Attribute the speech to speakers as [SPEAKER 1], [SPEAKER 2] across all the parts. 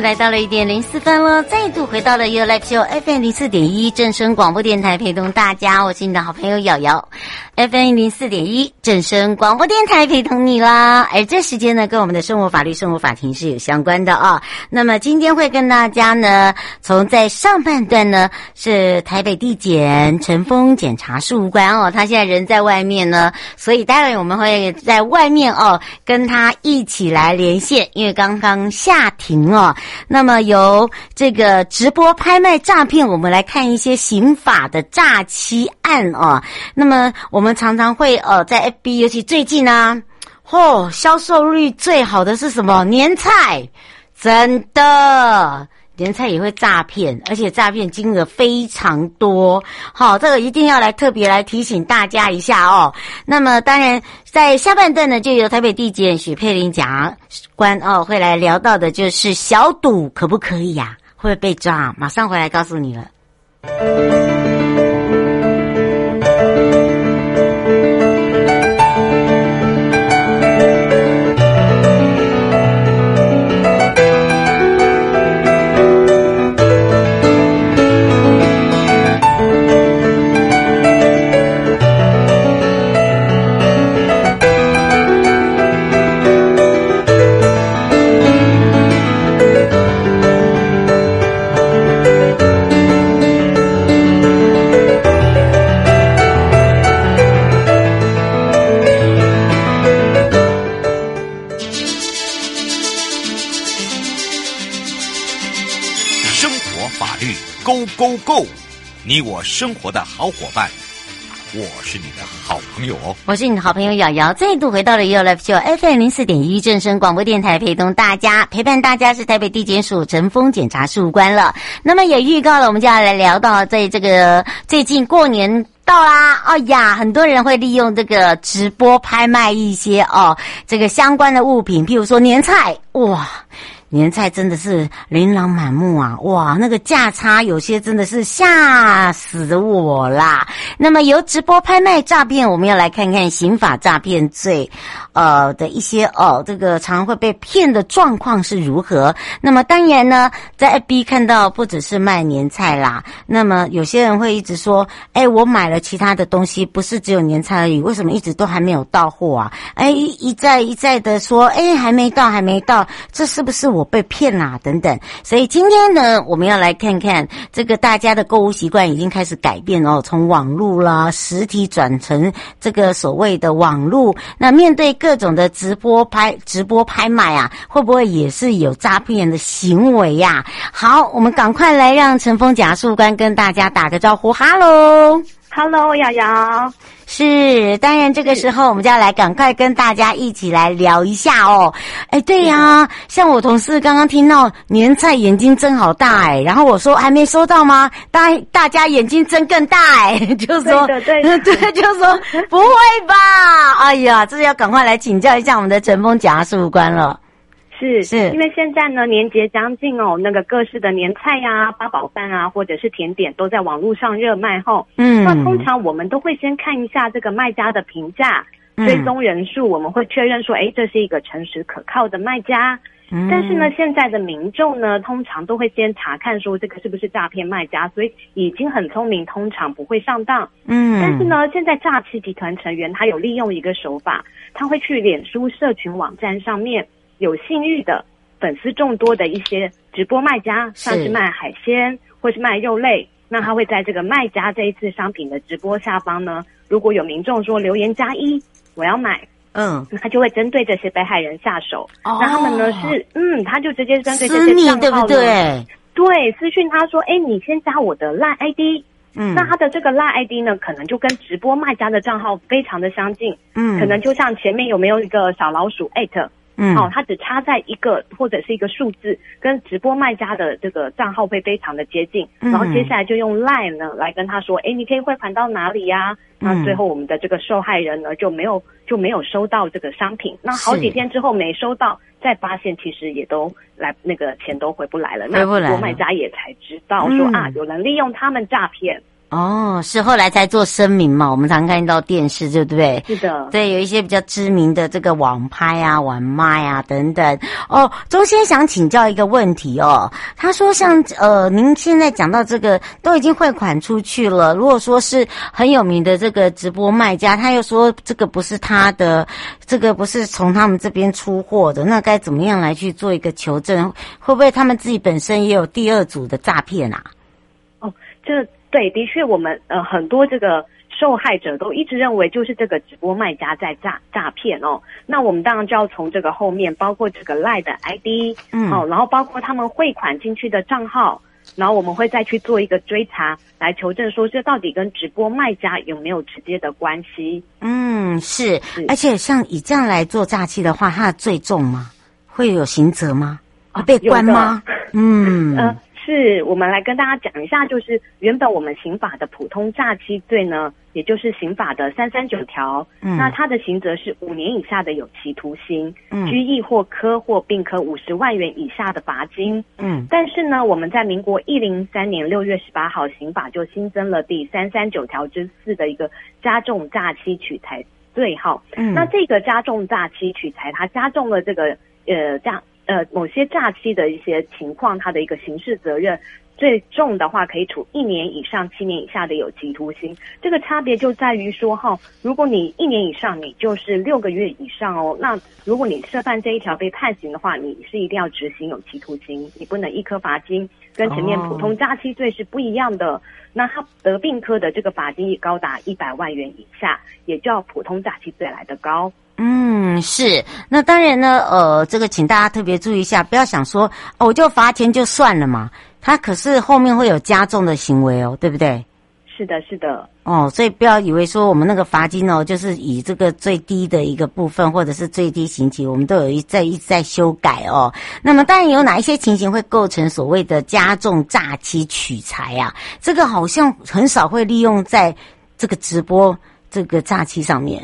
[SPEAKER 1] 来到了一点零四分了，再度回到了 You Live Show FM 零四点一正声广播电台，陪同大家，我是你的好朋友瑶瑶。FM 零四点一正声广播电台陪同你啦。而这时间呢，跟我们的生活法律、生活法庭是有相关的啊、那么今天会跟大家呢，从在上半段呢是台北地检陈峰检察事务官哦，他现在人在外面呢，所以待会我们会在外面哦跟他一起来连线，因为刚刚下庭哦。那么由这个直播拍卖诈骗，我们来看一些刑法的诈欺案哦。那么我们。常常会呃，在 FB，尤其最近啊，嚯，销售率最好的是什么？年菜，真的，人菜也会诈骗，而且诈骗金额非常多。好，这个一定要来特别来提醒大家一下哦。那么，当然在下半段呢，就由台北地检许佩玲检察官哦，会来聊到的，就是小赌可不可以呀、会不会被抓？马上回来告诉你了。
[SPEAKER 2] 你我生活的好伙伴，我是你的好朋友哦。
[SPEAKER 1] 我是你的好朋友瑶瑶，再度回到了 You Live Show FM 零四点一正声广播电台，陪同大家，陪伴大家是台北地检署陈峰检察事务官了。那么也预告了，我们就要来聊到，在这个最近过年到啦，哦呀，很多人会利用这个直播拍卖一些哦，这个相关的物品，譬如说年菜，哇。年菜真的是琳琅满目啊！哇，那个价差有些真的是吓死我啦。那么由直播拍卖诈骗，我们要来看看刑法诈骗罪，呃的一些哦，这个常会被骗的状况是如何。那么当然呢，在 FB 看到不只是卖年菜啦，那么有些人会一直说，哎，我买了其他的东西，不是只有年菜而已，为什么一直都还没有到货啊？哎，一再一再的说，哎，还没到，还没到，这是不是我？我被骗啦，等等，所以今天呢，我们要来看看这个大家的购物习惯已经开始改变哦，从网络啦、实体转成这个所谓的网络。那面对各种的直播拍、直播拍卖啊，会不会也是有诈骗的行为呀？好，我们赶快来让陈峰检察官跟大家打个招呼，哈喽。
[SPEAKER 3] Hello，瑶瑶。
[SPEAKER 1] 是，当然这个时候我们就要来赶快跟大家一起来聊一下哦。哎，对呀、啊，像我同事刚刚听到年菜眼睛睁好大哎，然后我说还没收到吗？大大家眼睛睁更大哎，就
[SPEAKER 3] 说对对
[SPEAKER 1] 对，就说 不会吧？哎呀，这是要赶快来请教一下我们的陈峰检察事务官了。
[SPEAKER 3] 是是，因为现在呢，年节将近哦，那个各式的年菜呀、啊、八宝饭啊，或者是甜点，都在网络上热卖后。嗯，那通常我们都会先看一下这个卖家的评价、追踪人数，我们会确认说，哎，这是一个诚实可靠的卖家。嗯，但是呢，现在的民众呢，通常都会先查看说这个是不是诈骗卖家，所以已经很聪明，通常不会上当。嗯，但是呢，现在诈欺集团成员他有利用一个手法，他会去脸书社群网站上面。有信誉的粉丝众多的一些直播卖家，像是卖海鲜或是卖肉类，那他会在这个卖家这一次商品的直播下方呢，如果有民众说留言加一，我要买，嗯，他就会针对这些被害人下手。哦，那他们呢是，嗯，他就直接针对这些账号，对不对？对，私讯他说，哎，你先加我的 LINE ID，嗯，那他的这个 LINE ID 呢，可能就跟直播卖家的账号非常的相近，嗯，可能就像前面有没有一个小老鼠 at。嗯，哦，它只差在一个或者是一个数字，跟直播卖家的这个账号会非常的接近，嗯、然后接下来就用 Line 呢来跟他说，哎，你可以汇款到哪里呀、啊？那、嗯、最后我们的这个受害人呢就没有就没有收到这个商品，那好几天之后没收到，再发现其实也都来那个钱都回不来了，那直播卖家也才知道说、嗯、啊，有人利用他们诈骗。
[SPEAKER 1] 哦，是后来才做声明嘛？我们常看到电视，对不对？
[SPEAKER 3] 是的，
[SPEAKER 1] 对，有一些比较知名的这个网拍啊、网卖啊等等。哦，钟先想请教一个问题哦。他说像，像呃，您现在讲到这个都已经汇款出去了，如果说是很有名的这个直播卖家，他又说这个不是他的，这个不是从他们这边出货的，那该怎么样来去做一个求证？会不会他们自己本身也有第二组的诈骗啊？
[SPEAKER 3] 哦，这。对，的确，我们呃很多这个受害者都一直认为就是这个直播卖家在诈诈骗哦。那我们当然就要从这个后面，包括这个 LINE 的 ID，嗯，哦，然后包括他们汇款进去的账号，然后我们会再去做一个追查，来求证说这到底跟直播卖家有没有直接的关系。
[SPEAKER 1] 嗯，是，是，而且像以这样来做诈欺的话，它的罪重吗？会有刑责吗？啊被关吗？嗯。呃
[SPEAKER 3] 是我们来跟大家讲一下，就是原本我们刑法的普通诈欺罪呢，也就是刑法的三三九条，嗯，那它的刑责是五年以下的有期徒刑，嗯，拘役或科或并科五十万元以下的罚金，嗯，但是呢，我们在民国一零三年六月十八号刑法就新增了第三三九条之四的一个加重诈欺取财罪号，嗯，那这个加重诈欺取财，它加重了这个呃这样。呃，某些诈欺的一些情况，它的一个刑事责任最重的话，可以处一年以上七年以下的有期徒刑。这个差别就在于说，哈，如果你一年以上，你就是六个月以上哦。那如果你涉犯这一条被判刑的话，你是一定要执行有期徒刑，你不能一颗罚金，跟前面普通诈欺罪是不一样的。Oh. 那他得病科的这个罚金也高达一百万元以下，也较普通诈欺罪来的高。
[SPEAKER 1] 嗯，是。那当然呢，呃，这个请大家特别注意一下，不要想说，哦，我就罚钱就算了嘛。他可是后面会有加重的行为哦，对不对？
[SPEAKER 3] 是的，是的。
[SPEAKER 1] 哦，所以不要以为说我们那个罚金哦，就是以这个最低的一个部分，或者是最低刑期，我们都有一在一直在修改哦。那么当然有哪一些情形会构成所谓的加重诈欺取财啊？这个好像很少会利用在这个直播这个诈欺上面。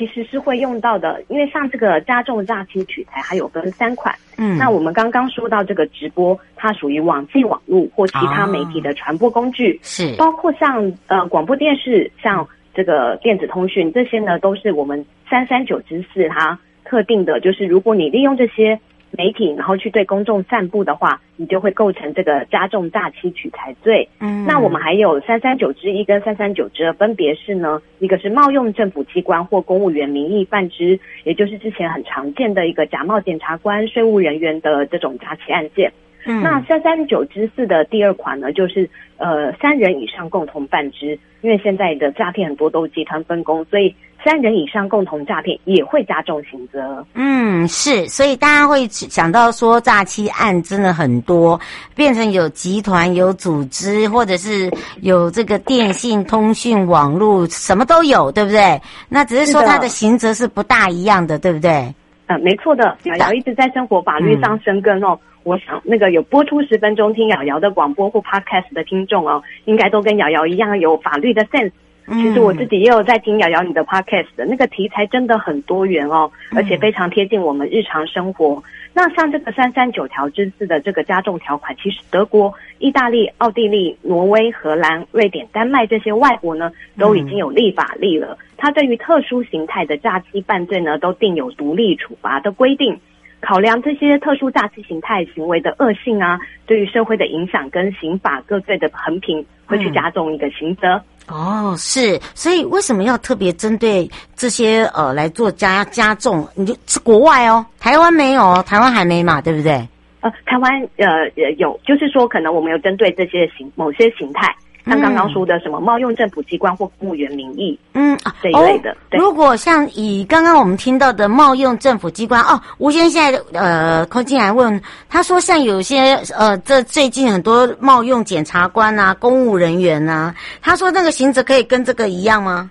[SPEAKER 3] 哦。其实是会用到的，因为像这个加重诈欺取材，还有分三款。嗯，那我们刚刚说到这个直播，它属于网际网络或其他媒体的传播工具，哦、是包括像呃广播电视，像这个电子通讯这些呢，都是我们三三九之四它特定的，就是如果你利用这些。媒体，然后去对公众散布的话，你就会构成这个加重诈欺取财罪。嗯，那我们还有三三九之一跟三三九之二，分别是呢，一个是冒用政府机关或公务员名义犯之，也就是之前很常见的一个假冒检察官、税务人员的这种诈欺案件。嗯，那三三九之四的第二款呢，就是呃三人以上共同犯之，因为现在的诈骗很多都是集团分工，所以三人以上共同诈骗也会加重刑责。
[SPEAKER 1] 嗯，是，所以大家会想到说诈欺案真的很多，变成有集团、有组织，或者是有这个电信、通讯、网络，什么都有，对不对？那只是说它的刑责是不大一样的，对不对？
[SPEAKER 3] 嗯、呃，没错的。瑶瑶一直在生活法律上深耕哦。嗯、我想那个有播出十分钟听瑶瑶的广播或 podcast 的听众哦，应该都跟瑶瑶一样有法律的 sense。其实我自己也有在听瑶瑶你的 podcast 的那个题材真的很多元哦，而且非常贴近我们日常生活。那像这个三三九条之四的这个加重条款，其实德国、意大利、奥地利、挪威、荷兰、瑞典、丹麦这些外国呢，都已经有立法例了。它对于特殊形态的诈欺犯罪呢，都定有独立处罚的规定。考量这些特殊诈欺形态行为的恶性啊，对于社会的影响跟刑法各罪的衡平，会去加重一个刑责。嗯。
[SPEAKER 1] 哦，是，所以为什么要特别针对这些呃来做加加重？你就是国外哦，台湾没有，台湾还没嘛，对不对？
[SPEAKER 3] 呃，台湾呃有，就是说可能我们有针对这些形某些形态。像刚刚说的什么冒用政府机关或公务员名义，嗯，这一类的。对，
[SPEAKER 1] 如果像以刚刚我们听到的冒用政府机关，哦，吴先生现在呃，空进来问，他说像有些呃，这最近很多冒用检察官啊、公务人员啊，他说那个刑责可以跟这个一样吗？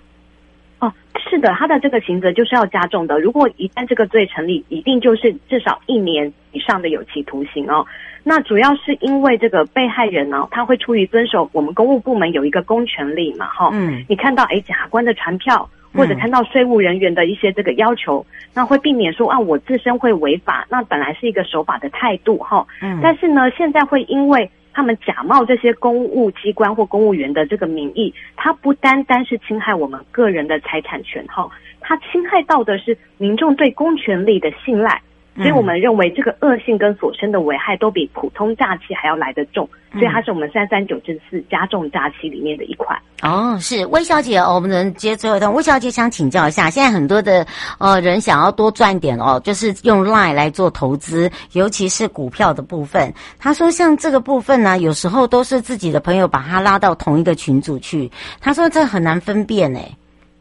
[SPEAKER 3] 哦，是的，他的这个刑责就是要加重的。如果一旦这个罪成立，一定就是至少一年以上的有期徒刑哦。那主要是因为这个被害人呢，他会出于遵守我们公务部门有一个公权力嘛，哈，嗯，你看到哎，检察官的传票，或者看到税务人员的一些这个要求，嗯、那会避免说啊，我自身会违法，那本来是一个守法的态度，哈，嗯，但是呢，现在会因为他们假冒这些公务机关或公务员的这个名义，它不单单是侵害我们个人的财产权，哈，它侵害到的是民众对公权力的信赖。所以我们认为这个恶性跟所生的危害都比普通诈欺还要来得重，所以它是我们三三九之四加重诈欺里面的一款。
[SPEAKER 1] 哦，是魏小姐，我们能接最后一段。魏小姐想请教一下，现在很多的呃人想要多赚点哦，就是用 Line 来做投资，尤其是股票的部分。他说像这个部分呢，有时候都是自己的朋友把他拉到同一个群组去，他说这很难分辨诶，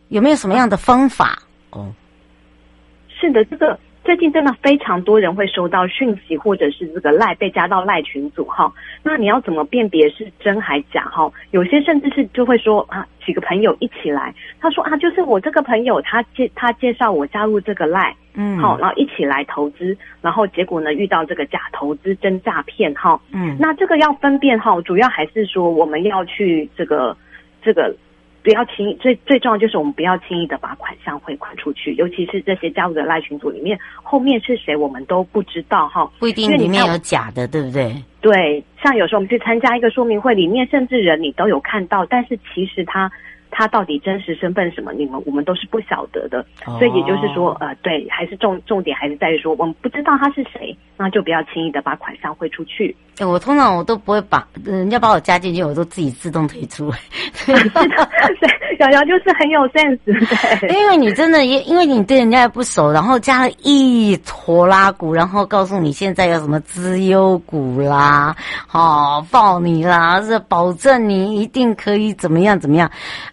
[SPEAKER 1] 有没有什么样的方法？哦，
[SPEAKER 3] 是的，这个。最近真的非常多人会收到讯息，或者是这个赖被加到赖群组哈。那你要怎么辨别是真还假哈？有些甚至是就会说啊，几个朋友一起来，他说啊，就是我这个朋友他介他介绍我加入这个赖，嗯，好，然后一起来投资，然后结果呢遇到这个假投资真诈骗哈。嗯，那这个要分辨哈，主要还是说我们要去这个这个。不要轻易，最最重要就是我们不要轻易的把款项汇款出去，尤其是这些加入的赖群组里面，后面是谁我们都不知道哈，
[SPEAKER 1] 不一定里面有假的，对不对？
[SPEAKER 3] 对，像有时候我们去参加一个说明会，里面甚至人你都有看到，但是其实他。他到底真实身份什么？你们我们都是不晓得的，所以也就是说，呃，对，还是重重点还是在于说，我们不知道他是谁，那就不要轻易的把款项汇出去。
[SPEAKER 1] 欸，我通常我都不会把人家把我加进去，我都自己自动退出。
[SPEAKER 3] 是的，对，瑶瑶就是很有 sense，对，
[SPEAKER 1] 因为你真的也因为你对人家也不熟，然后加了一坨拉股，然后告诉你现在有什么资优股啦，好抱你啦，是保证你一定可以怎么样怎么样。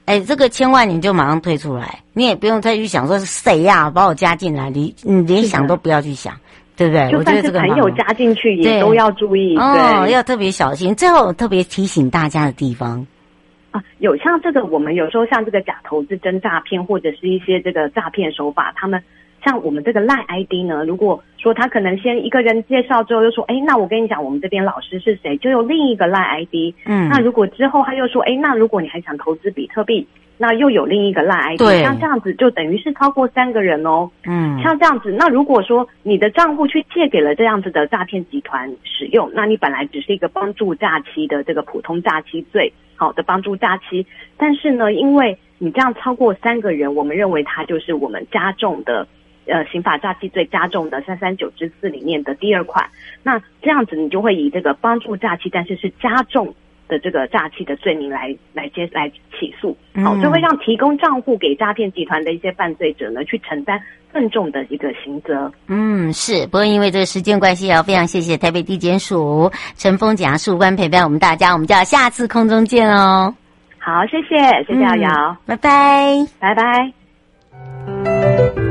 [SPEAKER 1] 哎，这个千万你就马上退出来，你也不用再去想说是谁呀、啊，把我加进来，你你连想都不要去想，对不对？
[SPEAKER 3] 就算是朋友加进去也都要注意，对，
[SPEAKER 1] 哦，要特别小心。最后特别提醒大家的地方
[SPEAKER 3] 啊，有像这个，我们有时候像这个假投资、真诈骗，或者是一些这个诈骗手法，他们。像我们这个赖 ID 呢，如果说他可能先一个人介绍之后又说，哎，那我跟你讲，我们这边老师是谁，就有另一个赖 ID。嗯，那如果之后他又说，哎，那如果你还想投资比特币，那又有另一个赖 ID。对，像这样子就等于是超过三个人哦。嗯，像这样子，那如果说你的账户去借给了这样子的诈骗集团使用，那你本来只是一个帮助诈欺的这个普通诈欺罪，好的帮助诈欺，但是呢，因为你这样超过三个人，我们认为它就是我们加重的。呃，刑法诈欺罪加重的三三九之四里面的第二款，那这样子你就会以这个帮助诈欺，但是是加重的这个诈欺的罪名来来接来起诉，好，就会让提供账户给诈骗集团的一些犯罪者呢，去承担更重的一个刑责。
[SPEAKER 1] 嗯，是，不过因为这个时间关系，要非常谢谢台北地检署陈峰检察事务官陪伴我们大家，我们就要下次空中见哦。
[SPEAKER 3] 好，谢谢，谢谢瑶瑶，
[SPEAKER 1] 拜拜，
[SPEAKER 3] 拜拜。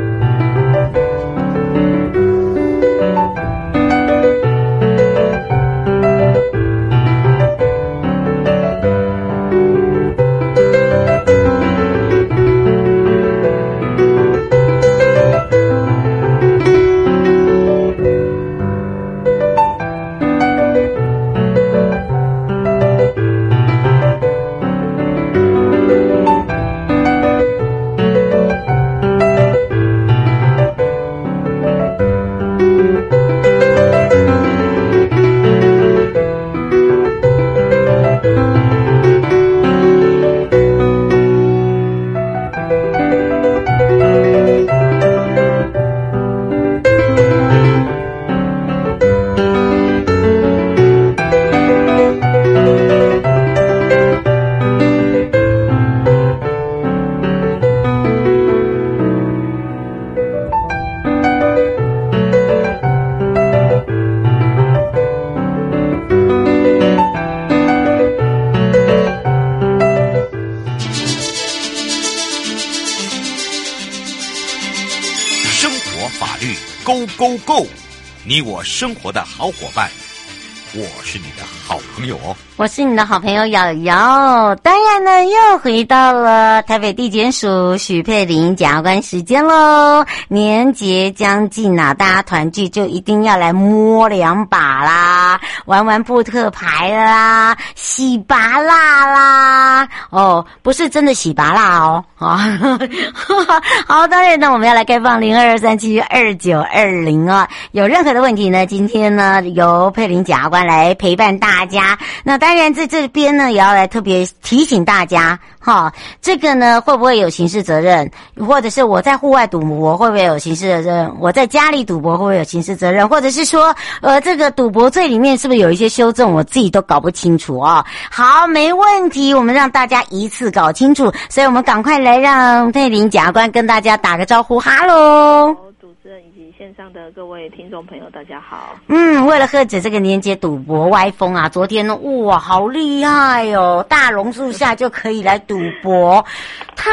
[SPEAKER 2] Go Go，你我生活的好伙伴，我是你的好朋友哦。
[SPEAKER 1] 我是你的好朋友瑶瑶，当然呢，又回到了台北地检署许佩玲检察官时间喽。年节将近啊，大家团聚就一定要来摸两把啦，玩玩扑克牌啦，洗拔蜡啦。哦，不是真的洗拔蜡哦。啊，好，当然呢，我们要来开放零二二三七二九二零啊。有任何的问题呢，今天呢，由佩玲检察官来陪伴大大家。那。当然，在这边呢，也要来特别提醒大家，哈，这个呢，会不会有刑事责任？或者是我在户外赌博，会不会有刑事责任？我在家里赌博，会不会有刑事责任？或者是说，呃，这个赌博罪里面是不是有一些修正？我自己都搞不清楚啊。好，没问题，我们让大家一次搞清楚，所以我们赶快来让佩林检察官跟大家打个招呼，哈喽。
[SPEAKER 4] 线上的各位听众朋友，大家好。
[SPEAKER 1] 嗯，为了喝止这个年节赌博歪风啊，昨天呢，哇，好厉害哦！大榕树下就可以来赌博，太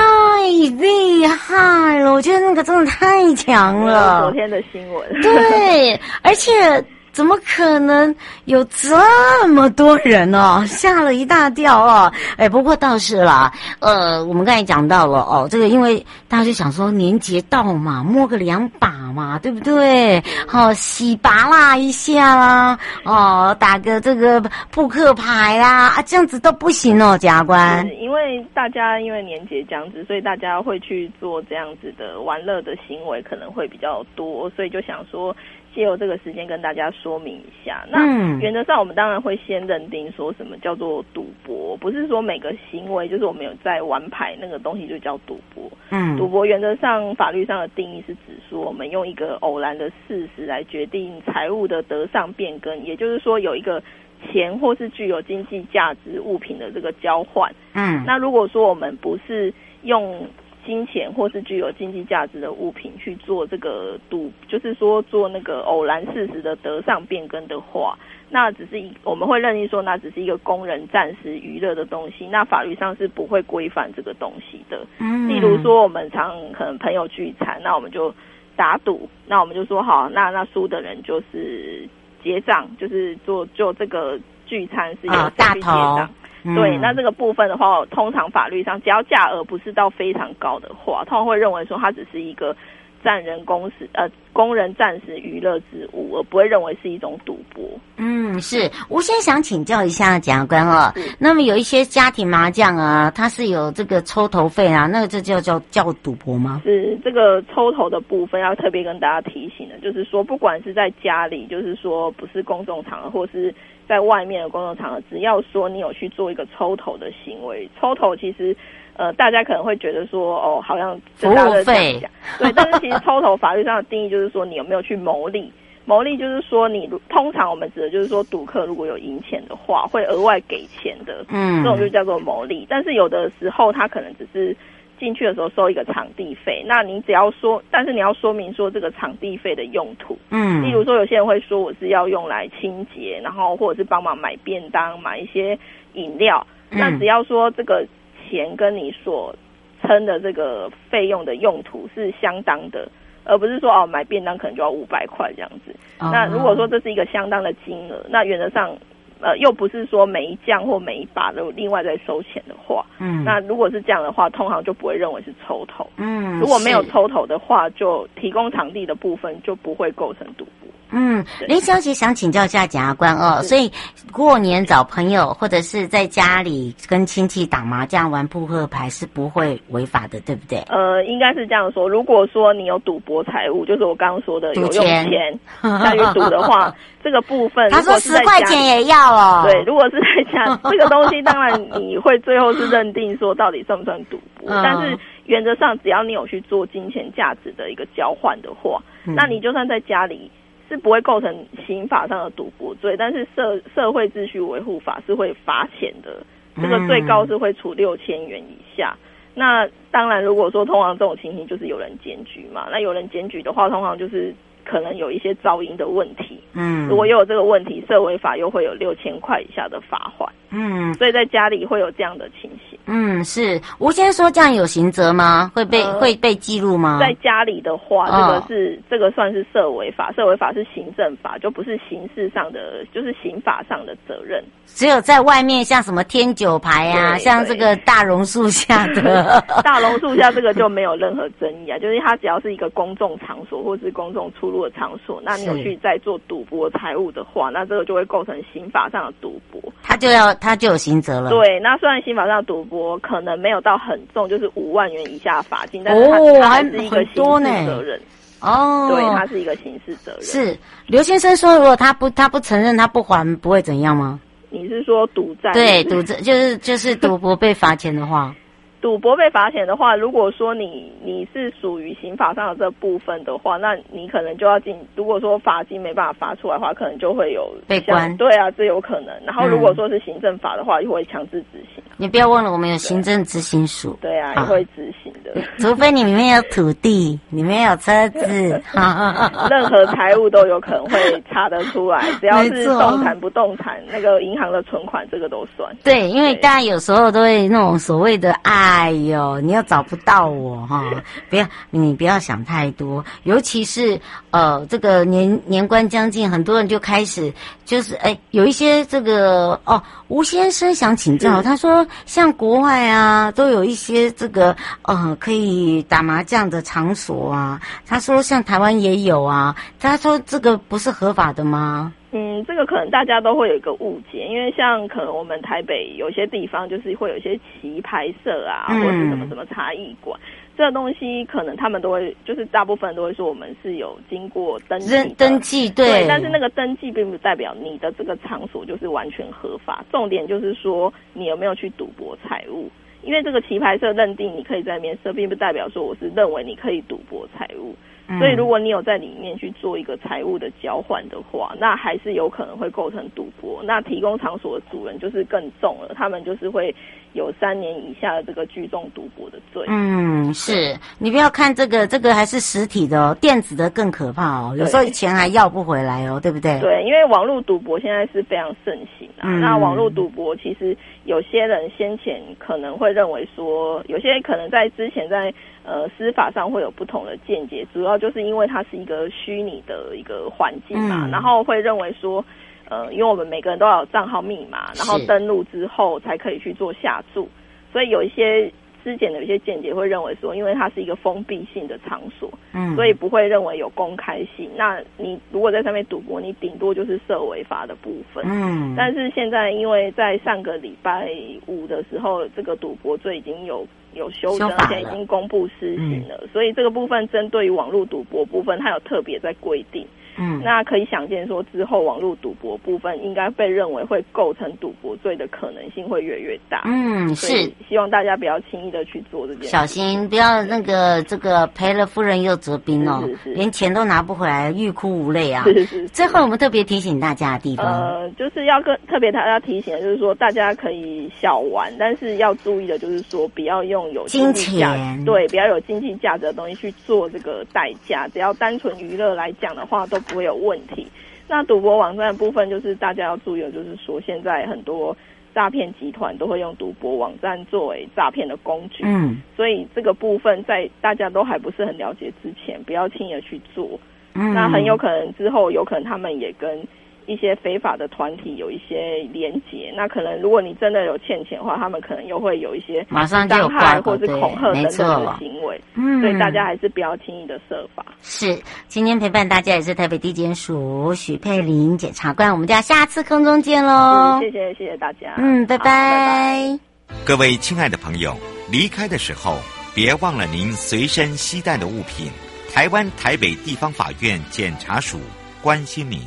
[SPEAKER 1] 厉害了！我觉得那个真的太强了。
[SPEAKER 4] 昨天的新闻，
[SPEAKER 1] 对，而且。怎么可能有这么多人哦？吓了一大跳哦！哎，不过倒是啦，呃，我们刚才讲到了哦，这个因为大家就想说年节到嘛，摸个两把嘛，对不对？好、洗拔啦一下啦，哦，打个这个扑克牌啦，啊，这样子都不行哦，检察官。
[SPEAKER 4] 因为大家因为年节将至，所以大家会去做这样子的玩乐的行为，可能会比较多，所以就想说。借由这个时间跟大家说明一下，那原则上我们当然会先认定说什么叫做赌博，不是说每个行为就是我们有在玩牌那个东西就叫赌博。嗯，赌博原则上法律上的定义是指说我们用一个偶然的事实来决定财务的得上变更，也就是说有一个钱或是具有经济价值物品的这个交换。嗯，那如果说我们不是用。金钱或是具有经济价值的物品去做这个赌，就是说做那个偶然事实的得上变更的话，那只是一我们会认定说那只是一个工人暂时娱乐的东西，那法律上是不会规范这个东西的。嗯，例如说我们常可能朋友聚餐，那我们就打赌，那我们就说好，那那输的人就是结账，就是做就这个聚餐是由谁去结账。对，那这个部分的话，通常法律上只要价额不是到非常高的话，通常会认为说它只是一个占人公时呃供人暂时娱乐之物，而不会认为是一种赌博。
[SPEAKER 1] 嗯，是。我现在想请教一下检察官哦，那么有一些家庭麻将啊，它是有这个抽头费啊，那个这叫叫叫赌博吗？
[SPEAKER 4] 是这个抽头的部分要特别跟大家提醒的，就是说不管是在家里，就是说不是公众场合，或是。在外面的公众场合，只要说你有去做一个抽头的行为，抽头其实，呃，大家可能会觉得说，哦，好像服务费，对，但是其实抽头法律上的定义就是说，你有没有去牟利？牟利就是说，你通常我们指的就是说，赌客如果有赢钱的话，会额外给钱的，嗯，这种就叫做牟利。但是有的时候，他可能只是。进去的时候收一个场地费，那你只要说，但是你要说明说这个场地费的用途，嗯，例如说有些人会说我是要用来清洁，然后或者是帮忙买便当、买一些饮料，那只要说这个钱跟你所称的这个费用的用途是相当的，而不是说哦买便当可能就要五百块这样子。哦、那如果说这是一个相当的金额，那原则上。呃，又不是说每一将或每一把都另外再收钱的话，嗯，那如果是这样的话，通常就不会认为是抽头，嗯，如果没有抽头的话，就提供场地的部分就不会构成赌博。
[SPEAKER 1] 嗯，林小姐想请教一下检察官哦，所以过年找朋友或者是在家里跟亲戚打麻将玩扑克牌是不会违法的，对不对？
[SPEAKER 4] 呃，应该是这样说。如果说你有赌博财物，就是我刚刚说的有用钱下去赌的话，这个部分
[SPEAKER 1] 他说十块钱也要哦。
[SPEAKER 4] 对，如果是在家，这个东西当然你会最后是认定说到底算不算赌博，但是原则上只要你有去做金钱价值的一个交换的话，那你就算在家里。是不会构成刑法上的赌博罪，但是社社会秩序维护法是会罚钱的，这个最高是会处六千元以下。嗯、那当然，如果说通常这种情形就是有人检举嘛，那有人检举的话，通常就是可能有一些噪音的问题。嗯，如果又有这个问题，社违法又会有六千块以下的罚款。嗯，所以在家里会有这样的情形。
[SPEAKER 1] 嗯，是吴先生说这样有刑责吗？会被、呃、会被记录吗？
[SPEAKER 4] 在家里的话，这个是、哦、这个算是社违法，社违法是行政法，就不是刑事上的，就是刑法上的责任。
[SPEAKER 1] 只有在外面，像什么天酒牌啊，像这个大榕树下的
[SPEAKER 4] 大榕树下，这个就没有任何争议啊。就是它只要是一个公众场所或是公众出入的场所，那你有去在做赌博财物的话，那这个就会构成刑法上的赌博，
[SPEAKER 1] 他就要他就有刑责了。
[SPEAKER 4] 对，那虽然刑法上的赌博可能没有到很重，就是五万元以下罚金，但是它它还是一个刑事责任。哦，对，它是一个刑事责任。
[SPEAKER 1] 是刘先生说，如果他不他不承认，他不还，不会怎样吗？
[SPEAKER 4] 你是说赌债？
[SPEAKER 1] 对，赌债就是就是赌博被罚钱的话。
[SPEAKER 4] 赌博被罚钱的话，如果说你你是属于刑法上的这部分的话，那你可能就要进。如果说罚金没办法罚出来的话，可能就会有
[SPEAKER 1] 被关。
[SPEAKER 4] 对啊，这有可能。然后如果说是行政法的话，嗯、就会强制执行。
[SPEAKER 1] 你不要忘了，我们有行政执行署。
[SPEAKER 4] 对啊，也会执行的。
[SPEAKER 1] 除非你里面有土地，里面有车子，
[SPEAKER 4] 任何财务都有可能会查得出来。只要是动产、不动产，那个银行的存款，这个都算。
[SPEAKER 1] 对，因为大家有时候都会那种所谓的啊。哎呦，你又找不到我哈！不要，你不要想太多。尤其是呃，这个年年关将近，很多人就开始就是哎，有一些这个哦，吴先生想请教，他说像国外啊，都有一些这个呃可以打麻将的场所啊。他说像台湾也有啊，他说这个不是合法的吗？
[SPEAKER 4] 嗯，这个可能大家都会有一个误解，因为像可能我们台北有些地方就是会有一些棋牌社啊，嗯、或者是什么什么茶艺馆，这个东西可能他们都会，就是大部分都会说我们是有经过登记，
[SPEAKER 1] 登记对，对，
[SPEAKER 4] 但是那个登记并不代表你的这个场所就是完全合法，重点就是说你有没有去赌博财物，因为这个棋牌社认定你可以在里面设，并不代表说我是认为你可以赌博财物。所以，如果你有在里面去做一个财物的交换的话，那还是有可能会构成赌博。那提供场所的主人就是更重了，他们就是会有三年以下的这个聚众赌博的罪。
[SPEAKER 1] 嗯，是你不要看这个，这个还是实体的哦，电子的更可怕哦，有时候钱还要不回来哦，对不对？
[SPEAKER 4] 对，因为网络赌博现在是非常盛行啊。嗯，那网络赌博其实有些人先前可能会认为说，有些人可能在之前在。呃，司法上会有不同的见解，主要就是因为它是一个虚拟的一个环境嘛，嗯、然后会认为说，呃，因为我们每个人都要有账号密码，然后登录之后才可以去做下注，所以有一些。之前的一些见解会认为说，因为它是一个封闭性的场所，嗯，所以不会认为有公开性。那你如果在上面赌博，你顶多就是涉违法的部分，嗯。但是现在因为在上个礼拜五的时候，这个赌博罪已经有有修正，而且已经公布施行了，嗯，所以这个部分针对于网络赌博部分，它有特别在规定。嗯，那可以想见说，之后网络赌博部分应该被认为会构成赌博罪的可能性会越来越大。
[SPEAKER 1] 嗯，是，
[SPEAKER 4] 希望大家不要轻易的去做这件事。
[SPEAKER 1] 小心，不要那个这个赔了夫人又折兵哦，是是是连钱都拿不回来，欲哭无泪啊。是是，是。最后我们特别提醒大家的地方，
[SPEAKER 4] 呃，就是要跟特别大家提醒的就是说，大家可以小玩，但是要注意的就是说，不要用有经济价值，金钱，对，不要有经济价值的东西去做这个代价。只要单纯娱乐来讲的话，都。不会有问题。那赌博网站的部分，就是大家要注意的，就是说现在很多诈骗集团都会用赌博网站作为诈骗的工具。嗯，所以这个部分在大家都还不是很了解之前，不要轻易的去做。嗯，那很有可能之后有可能他们也跟。一些非法的团体有一些连结，那可能如果你真的有欠钱的话，他们可能又会有一些
[SPEAKER 1] 马上伤害
[SPEAKER 4] 或是恐吓等等的行为。嗯，所以大家还是不要轻易的设法。
[SPEAKER 1] 是，今天陪伴大家也是台北地检署许佩玲检察官，我们就要下次空中见喽。
[SPEAKER 4] 谢谢谢谢大家。
[SPEAKER 1] 嗯，拜拜。拜拜。
[SPEAKER 2] 各位亲爱的朋友，离开的时候别忘了您随身携带的物品。台湾台北地方法院检察署关心您。